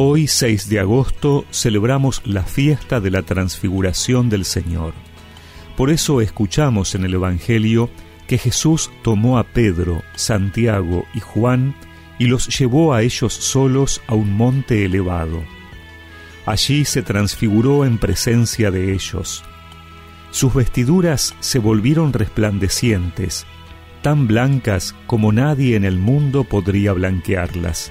Hoy, 6 de agosto, celebramos la fiesta de la transfiguración del Señor. Por eso escuchamos en el Evangelio que Jesús tomó a Pedro, Santiago y Juan y los llevó a ellos solos a un monte elevado. Allí se transfiguró en presencia de ellos. Sus vestiduras se volvieron resplandecientes, tan blancas como nadie en el mundo podría blanquearlas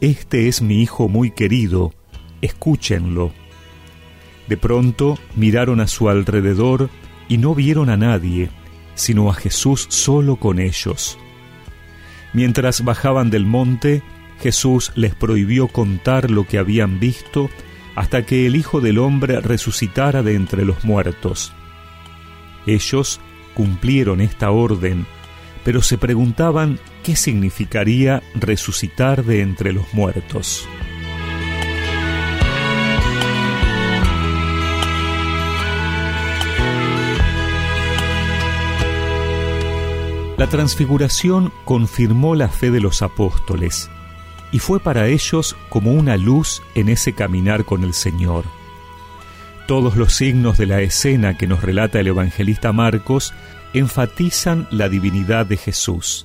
Este es mi hijo muy querido, escúchenlo. De pronto miraron a su alrededor y no vieron a nadie, sino a Jesús solo con ellos. Mientras bajaban del monte, Jesús les prohibió contar lo que habían visto hasta que el Hijo del Hombre resucitara de entre los muertos. Ellos cumplieron esta orden pero se preguntaban qué significaría resucitar de entre los muertos. La transfiguración confirmó la fe de los apóstoles y fue para ellos como una luz en ese caminar con el Señor. Todos los signos de la escena que nos relata el evangelista Marcos enfatizan la divinidad de Jesús.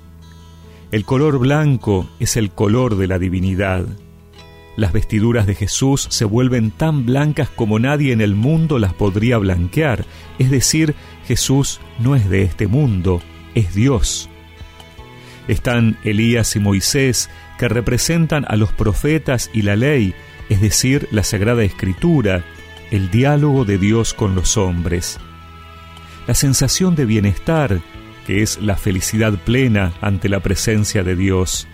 El color blanco es el color de la divinidad. Las vestiduras de Jesús se vuelven tan blancas como nadie en el mundo las podría blanquear, es decir, Jesús no es de este mundo, es Dios. Están Elías y Moisés, que representan a los profetas y la ley, es decir, la Sagrada Escritura, el diálogo de Dios con los hombres la sensación de bienestar, que es la felicidad plena ante la presencia de Dios.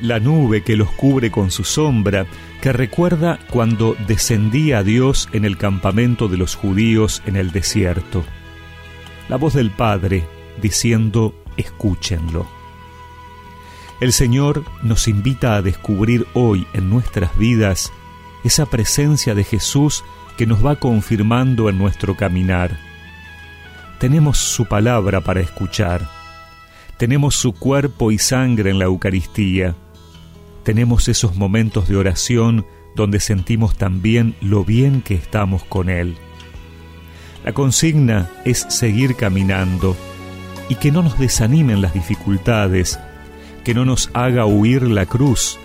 La nube que los cubre con su sombra, que recuerda cuando descendía Dios en el campamento de los judíos en el desierto. La voz del Padre diciendo, escúchenlo. El Señor nos invita a descubrir hoy en nuestras vidas esa presencia de Jesús que nos va confirmando en nuestro caminar tenemos su palabra para escuchar. Tenemos su cuerpo y sangre en la Eucaristía. Tenemos esos momentos de oración donde sentimos también lo bien que estamos con Él. La consigna es seguir caminando y que no nos desanimen las dificultades, que no nos haga huir la cruz,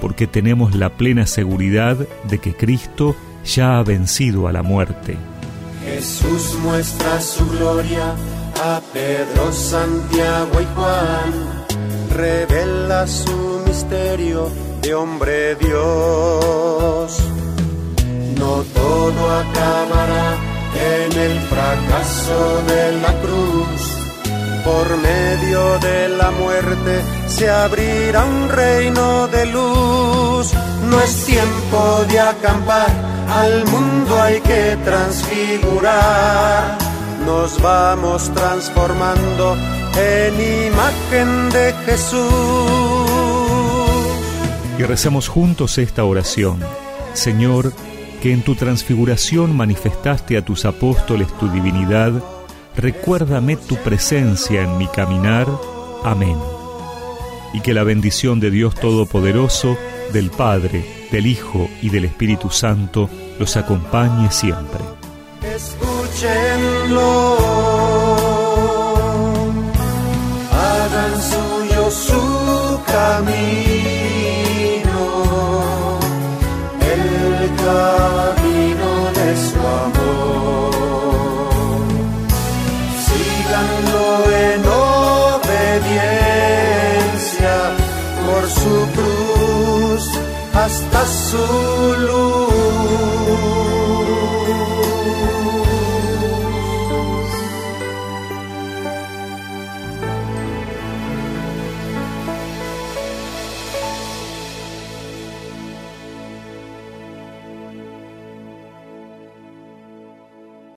porque tenemos la plena seguridad de que Cristo ya ha vencido a la muerte. Jesús muestra su gloria a Pedro, Santiago y Juan, revela su misterio de hombre Dios. No todo acabará en el fracaso de la cruz. Por medio de la muerte se abrirá un reino de luz. No es tiempo de acampar al mundo hay que transfigurar. Nos vamos transformando en imagen de Jesús. Y rezamos juntos esta oración. Señor, que en tu transfiguración manifestaste a tus apóstoles tu divinidad, recuérdame tu presencia en mi caminar. Amén. Y que la bendición de Dios Todopoderoso, del Padre, del Hijo y del Espíritu Santo los acompañe siempre. Escúchenlo, su cruz hasta su luz.